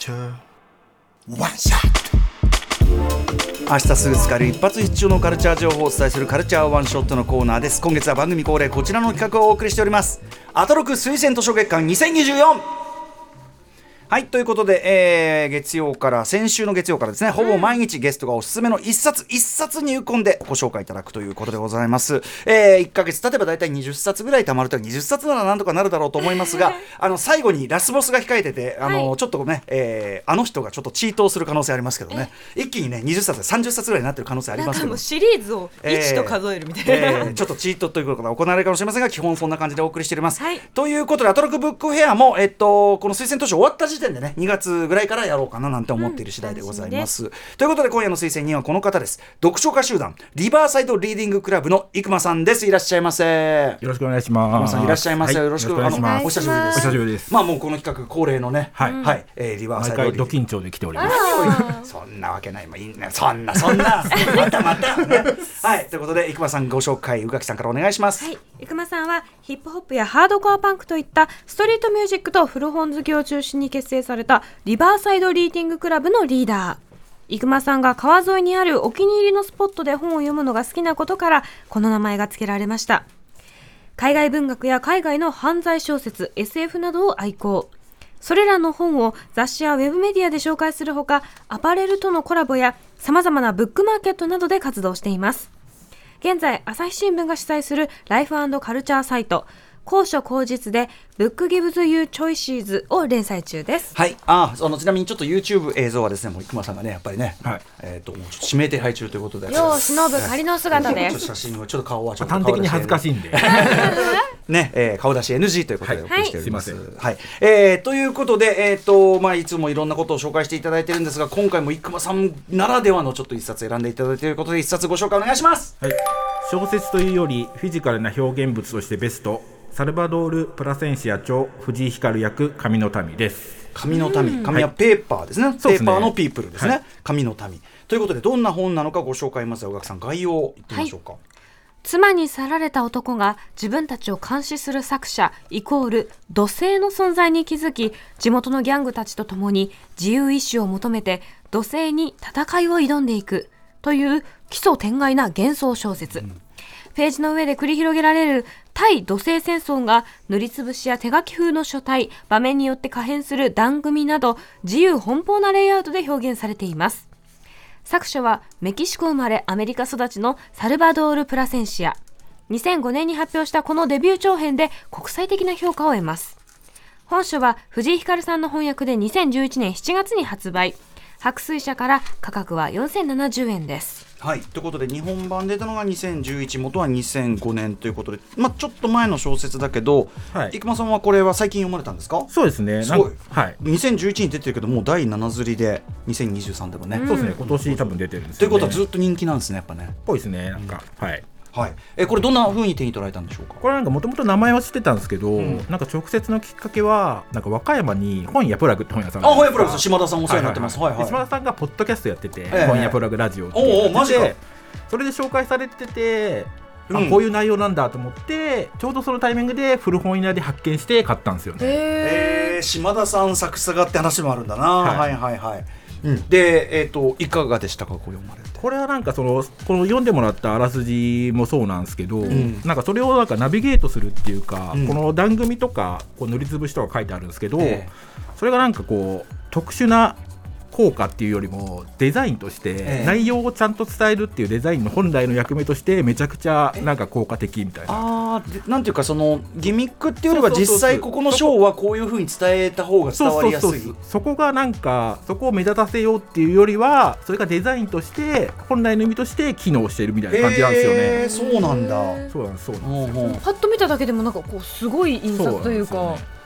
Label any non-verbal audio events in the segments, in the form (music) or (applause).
culture. One shot. 明日すぐ使える一発必中のカルチャー情報をお伝えするカルチャーワンショットのコーナーです今月は番組恒例こちらの企画をお送りしておりますアトロク推薦図書月間2024はいということで、えー、月曜から先週の月曜からですねほぼ毎日ゲストがおすすめの一冊一冊入魂でご紹介いただくということでございます、えー、1か月経てば大体20冊ぐらいたまると20冊ならなんとかなるだろうと思いますが (laughs) あの最後にラスボスが控えててあの、はい。ちょっとね、えーあの人がちょっとチートをする可能性ありますけどね。一気にね20冊30冊ぐらいになってる可能性ありますけど。シリーズを1と数えるみたいな、えーちょっとチートということが行われるかもしれませんが基本そんな感じでお送りしております。はい。ということでアトロックブックフェアも、えっと、この推薦図書終わった時点でね2月ぐらいからやろうかななんて思っている次第でございます。ということで今夜の推薦人はこの方です読書家集団リバーサイドリーディングクラブの生駒さんですいらっしゃいませ。よろしくお願いします。生駒さんいらっしゃいませ、はよろしくお願いします。お久しぶりです。お久しぶりです。まあもうこの企画恒例のね、はいはい、えーリバーサ毎イドリーディング回ド緊張で来ております。そんなわけない、まあ、いいね、そんな、そんな、またまた、ね。(laughs) はい、ということで、生駒さんご紹介、宇垣さんからお願いします。はい、生駒さんはヒップホップやハードコアパンクといったストリートミュージックと古本好きを中心に結成されたリバーサイドリーディングクラブのリーダー。生駒さんが川沿いにあるお気に入りのスポットで本を読むのが好きなことからこの名前が付けられました。海外文学や海外の犯罪小説 SF などを愛好。それらの本を雑誌やウェブメディアで紹介するほかアパレルとのコラボやさまざまなブックマーケットなどで活動しています。現在朝日新聞が主催するライフカルチャーサイト高所高実で Book Gives You Choices を連載中ですはい、あ、そのちなみにちょっと YouTube 映像はですね、もう生駒さんがね、やっぱりね。はいえっ、と、もうちょっと指名手配中ということで。世を忍ぶ仮の姿です写真を、ちょっと顔はちょっと端的に恥ずかしいい。んで。(laughs) ね、えー顔出し NG ということでおはい送りしております。はいすいまはい、えーということで、えっ、と、まあ、いつもいろんなことを紹介していただいてるんですが、今回も生駒さんならではのちょっと一冊選んでいただいていることで、一冊ご紹介お願いします。はい。小説というよりフィジカルな表現物としてベスト。サルバドール・プラセンシア著藤井光役神の民です。紙の民、紙はペーパーですね、ペそうですね。ーパーのピープルですね、はい。紙の民。ということで、どんな本なのかご紹介まずは、宇垣さん、概要を言ってみましょうか。妻に去られた男が自分たちを監視する作者イコール土星の存在に気づき地元のギャングたちと共に自由意志を求めて土星に戦いを挑んでいくという奇想天外な幻想小説、ページの上で繰り広げられる対土星戦争が塗りつぶしや手書き風の書体場面によって可変する番組など自由奔放なレイアウトで表現されています。作者はメキシコ生まれアメリカ育ちのサルバドール・プラセンシア。2005年に発表したこのデビュー長編で国際的な評価を得ます。本書は藤井光さんの翻訳で2011年7月に発売。白水社から価格は4070円ですはい、ということで日本版出たのが2011元は2005年ということで、まあ、ちょっと前の小説だけど、はい生駒さんはこれは最近読まれたんですか？そうですね。すごいはい。2011に出てるけどもう第7釣りで2023でもね、そうですね。今年多分出てるんですよ、ね。ということはずっと人気なんですねやっぱねぽいですね。なんか、はい。はい。えこれどんな風に手に取られたんでしょうか？これなんかもともと名前は知ってたんですけど、ん。なんか直接のきっかけはなんか和歌山に本屋プラグって本屋さんあがるんですほやプラグ島田さんお世話になってます。はいはいで島田さんがポッドキャストやってて、え本屋プラグラジオっておうおマジか。それで紹介されてて、あうん。こういう内容なんだと思ってちょうどそのタイミングで古本屋で発見して買ったんですよね。えー、島田さん作詞がって話もあるんだな、は、はいいはいはいうん、でえっ、といかがでしたかこう読まれて？これはなんかそのこの読んでもらったあらすじもそうなんですけど、ん。なんかそれをなんかナビゲートするっていうか、うん。この番組とかこう塗りつぶしとか書いてあるんですけど、ええ。それがなんかこう特殊な効果っていうよりもデザインとしてええ。内容をちゃんと伝えるっていうデザインの本来の役目としてめちゃくちゃなんか効果的みたいな。あなんていうかそのギミックっていうよりは実際ここの章はこういうふうに伝えた方が伝わりやすい。そうそこがなんかそこを目立たせようっていうよりはそれがデザインとして本来の意味として機能しているみたいな感じなんですよね。えーそうなんだ。そうなんですそうなんですうんうん。パッと見ただけでもなんかこうすごい印刷というか。そうなんですよ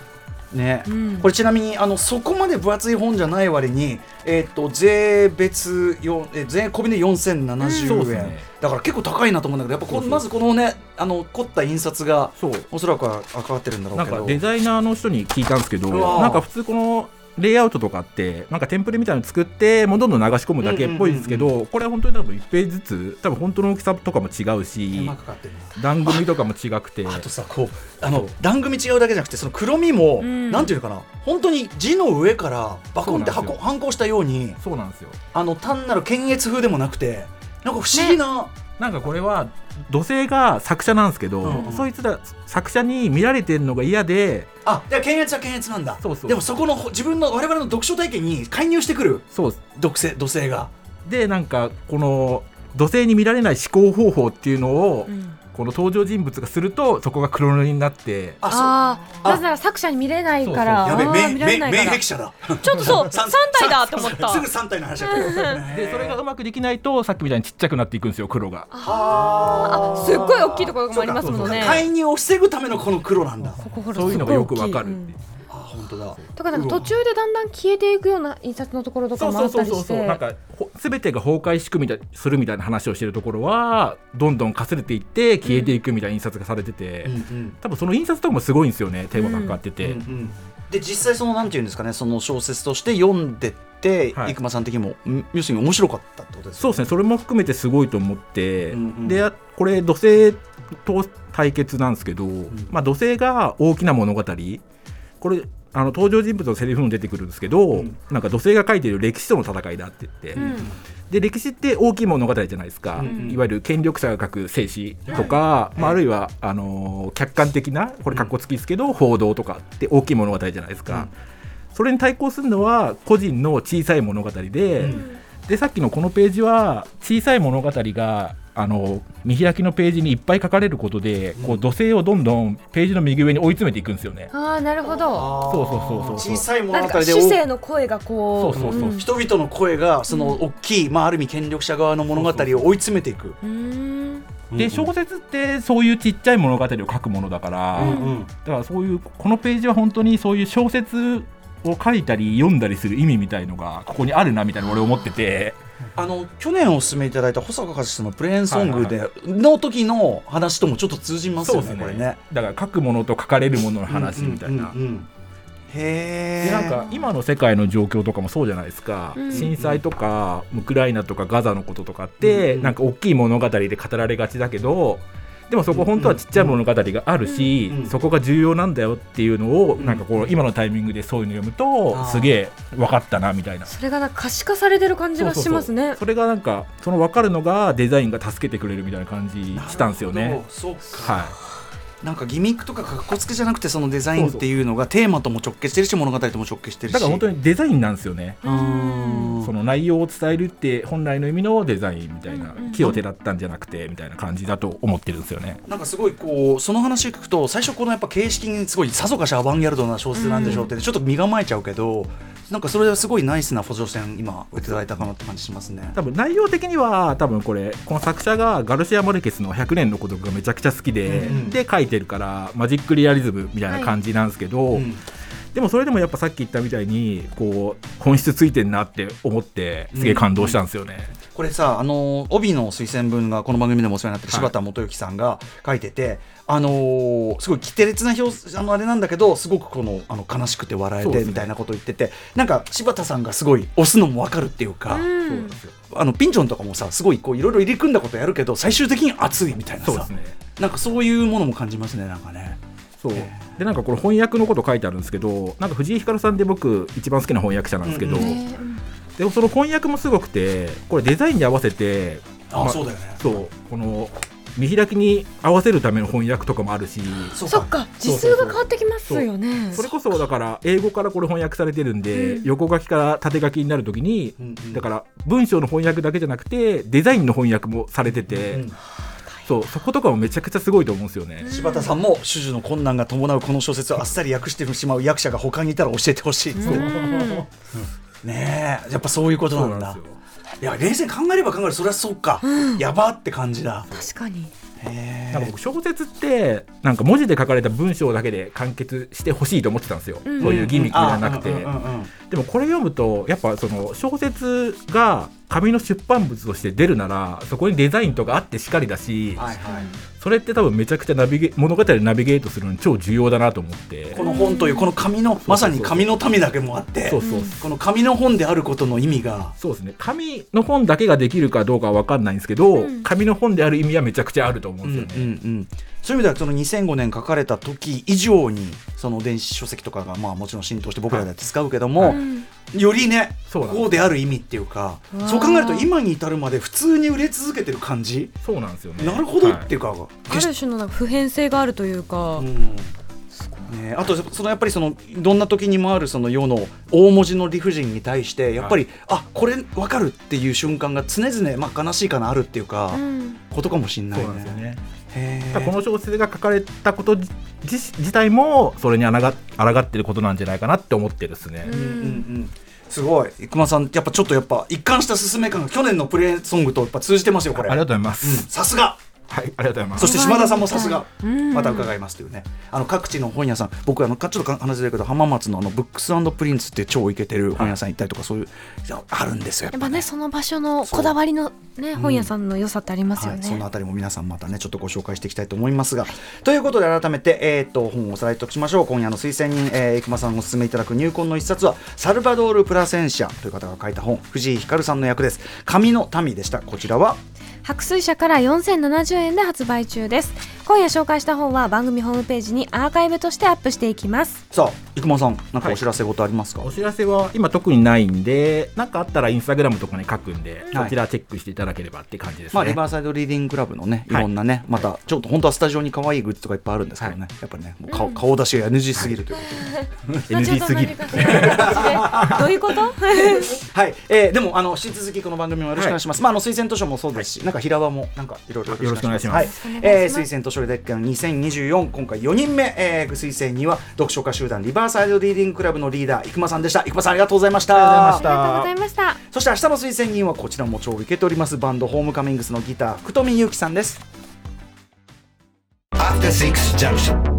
ね。ね、うん。これちなみにあのそこまで分厚い本じゃない割に、えー、と税別よえ税込みで4070円、そうですね。だから結構高いなと思うんだけどやっぱこそうそうまずこのねあの凝った印刷がそう。おそらくは関わってるんだろうけど。なんかデザイナーの人に聞いたんですけどなんか普通このレイアウトとかってなんかテンプレみたいなの作ってもうどんどん流し込むだけっぽいですけど、これは本当に多分1ページずつ多分本当の大きさとかも違うし手間かかってる。の段組みとかも違くて。あとさこうあの段組み違うだけじゃなくてその黒みも、ん。なんていうのかな本当に字の上からバコンって反抗したようにそうなんですよ。あの単なる検閲風でもなくてなんか不思議な、なんかこれは土星が作者なんですけど、うんうん。そいつら作者に見られてるのが嫌であで検閲は検閲なんだ。そうそう。でもそこの自分の我々の読書体験に介入してくる。そう。毒性土星が。でなんかこの土星に見られない思考方法っていうのを、うんこの登場人物がするとそこが黒塗りになってあそう。あああ。なぜなら作者に見れないから。やべえ免疫者だ。ちょっとそう三3体だと思った。すぐ3体の話だったでそれがうまくできないとさっきみたいにちっちゃくなっていくんですよ黒が。ああすっごい大きいところもありますもんね。介入を防ぐためのこの黒なんだ。そういうのがよくわかるうんあ本当だ。とかなんか途中でだんだん消えていくような印刷のところとかそうもあそうそうそうったりしてそう。なんかほ全てが崩壊しくみたいするみたいな話をしてるところはどんどんかすれていって消えていくみたいな印刷がされてて、うんうん。多分その印刷とかもすごいんですよねテーマがかかってて、うんうん。で実際そのなんていうんですかねその小説として読んでって、はい。生駒さん的にもん要するに面白かったってことですそうですね。それも含めてすごいと思って、うんうん。でこれ土星と対決なんですけど、まあ、土星が大きな物語。これあの登場人物のセリフにも出てくるんですけど、ん。なんか土星が書いてる歴史との戦いだって言って、うん。で歴史って大きい物語じゃないですか、うん。いわゆる権力者が書く静史とか、まあ、あるいはあのー客観的なこれかっこつきですけど、報道とかって大きい物語じゃないですか、それに対抗するのは個人の小さい物語で、でさっきのこのページは小さい物語があの見開きのページにいっぱい書かれることで、こう土星をどんどんページの右上に追い詰めていくんですよね。ああなるほど。そうそうそうそう小さい物なんか語で主生の声がこうそうそうそう。ん。人々の声がその大きい、まあ、ある意味権力者側の物語を追い詰めていく。うーん。で小説ってそういうちっちゃい物語を書くものだから、うんうん。だからそういうこのページは本当にそういう小説を書いたり読んだりする意味みたいのがここにあるなみたいな俺思っててあの去年お勧めいただいた保坂和志のプレーンソングで、の時の話ともちょっと通じますよねこれね。だから書くものと書かれるものの話みたいな。うんうんうんへえ。でなんか今の世界の状況とかもそうじゃないですか、うん震災とかウクライナとかガザのこととかって、うんなんか大きい物語で語られがちだけどでもそこ本当はちっちゃい物語があるし、うんうんそこが重要なんだよっていうのを、んなんかこう今のタイミングでそういうの読むとすげえ分かったなみたいな。それがなんか可視化されてる感じがしますねそれがなんかその分かるのがデザインが助けてくれるみたいな感じしたんですよね。そうか。はいなんかギミックとかかっこつけじゃなくてそのデザインっていうのがテーマとも直結してるし物語とも直結してるし。だから本当にデザインなんですよね。うん。その内容を伝えるって本来の意味のデザインみたいな木をてらったんじゃなくてみたいな感じだと思ってるんですよね。なんかすごいこうその話を聞くと最初このやっぱ形式にすごいさぞかしアバンギャルドな小説なんでしょうって、ちょっと身構えちゃうけどなんかそれはすごいナイスな補助線今いただいたかなって感じしますね。多分内容的には多分これこの作者がガルシア・マルケスの「100年の孤独」がめちゃくちゃ好きで、うんで書いてるからマジックリアリズムみたいな感じなんですけど、うんでもそれでもやっぱさっき言ったみたいにこう本質ついてんなって思ってすげえ感動したんですよね。これさあの帯の推薦文がこの番組でもお世話になってるはい。柴田元幸さんが書いてて、あのーすごい奇烈な表あのあれなんだけどすごくこのあの悲しくて笑えてみたいなことを言ってて、なんか柴田さんがすごい押すのも分かるっていうか、そうなん。ですよあのピンチョンとかもさすごいこういろいろ入り組んだことやるけど最終的に熱いみたいなさ。ね。なんかそういうものも感じますねなんかね。そう。でなんかこれ翻訳のこと書いてあるんですけどなんか藤井ひかるさんで僕一番好きな翻訳者なんですけど、うん。うんその翻訳もすごくてこれデザインに合わせてあ、まそうだよね。そうこの見開きに合わせるための翻訳とかもあるしそそっか字数が変わってきますよね。それこそだから英語からこれ翻訳されてるんで、うん。横書きから縦書きになるときに、うんうん。だから文章の翻訳だけじゃなくてデザインの翻訳もされてて、うんそうそことかもめちゃくちゃすごいと思うんですよね。柴田さんも種々の困難が伴うこの小説をあっさり訳してしまう役者が他にいたら教えてほしいって。う。ん。ねえやっぱそういうことなんだ。いや冷静に考えれば考える。それはそうか、やばって感じだ。確かに。へなんか僕小説ってなんか文字で書かれた文章だけで完結してほしいと思ってたんですよ、うん。そういうギミックじゃなくて、うんうんうんうん。でもこれ読むとやっぱその小説が紙の出版物として出るならそこにデザインとかあってしかりだし、はいはい。それって多分めちゃくちゃナビゲ物語でナビゲートするのに超重要だなと思って。この本というこの紙のまさに紙の民だけもあってそうそうこの紙の本であることの意味が。そうですね。紙の本だけができるかどうかは分かんないんですけど、うん。紙の本である意味はめちゃくちゃあると思ううんんですよね。うんうんそういう意味ではその2005年書かれた時以上にその電子書籍とかがまあもちろん浸透して僕らだって使うけども、うんよりねそうなんです。こうである意味っていうかそう考えると今に至るまで普通に売れ続けてる感じ。そうなんですよね。なるほどはい。っていうか、ある種のなんか普遍性があるというか、うん。ね、あとそのやっぱりそのどんな時にもあるその世の大文字の理不尽に対してやっぱり、あこれ分かるっていう瞬間が常々、まあ、悲しいかなあるっていうか、うん。ことかもしれないねこの小説が書かれたこと自自体もそれにあらが抗ってることなんじゃないかなって思ってるですね。うん。うんうんすごい。生駒さんやっぱちょっとやっぱ一貫した進め感が去年のプレイソングとやっぱ通じてますよこれ。ありがとうございまうん。す。さすがはい、ありがとうございます。そして島田さんもさすが。うん。また伺いますというね。あの各地の本屋さん。僕あのかちょっとか話ずれるけど浜松のあのブックスプリンツって超イケてる本屋さん行ったりとかそういうあるんですよやっぱね。その場所のこだわりのね本屋さんの良さってありますよはい、ね、そのあたりも皆さんまたねちょっとご紹介していきたいと思いますがということで改めて、えー、と本をおさらいとしましょう。今夜の推薦人、えー、生駒さんお勧めいただく入魂の一冊はサルバドール・プラセンシアという方が書いた本藤井光さんの役です。紙の民でした。こちらは白水社から4070円で発売中です。今夜紹介した本は番組ホームページにアーカイブとしてアップしていきます。さあ生駒さんなんかお知らせ事ありますか、お知らせは今特にないんで、なんかあったらインスタグラムとかに書くんで、はい。そちらチェックしていただければって感じですね。まあ、リバーサイドリーディングクラブのね、いはい。ろんなね、また、ちょっと本当はスタジオに可愛いグッズとかいっぱいあるんですけどね、やっぱりね、もう顔顔出しが NG すぎるということで。NG すぎる。どういうこと？(laughs) はい、えーでも、あの、引き続きこの番組もよろしくお願いします。まあ、あの、推薦図書もそうですし、なんか平場も、なんかいろいろよろしくお願いします。はい、えー推薦図書月間2024、今回4人目、えー、推薦には、読書家集団リバーサイドリーディングクラブのリーダー、生駒さんでした。生駒さん、ありがとうございました。ありがとうございましたありがとうございましたそして明日の推薦人はこちらも超受けておりますバンドホームカミングスのギター福富祐樹さんです After Six Junction.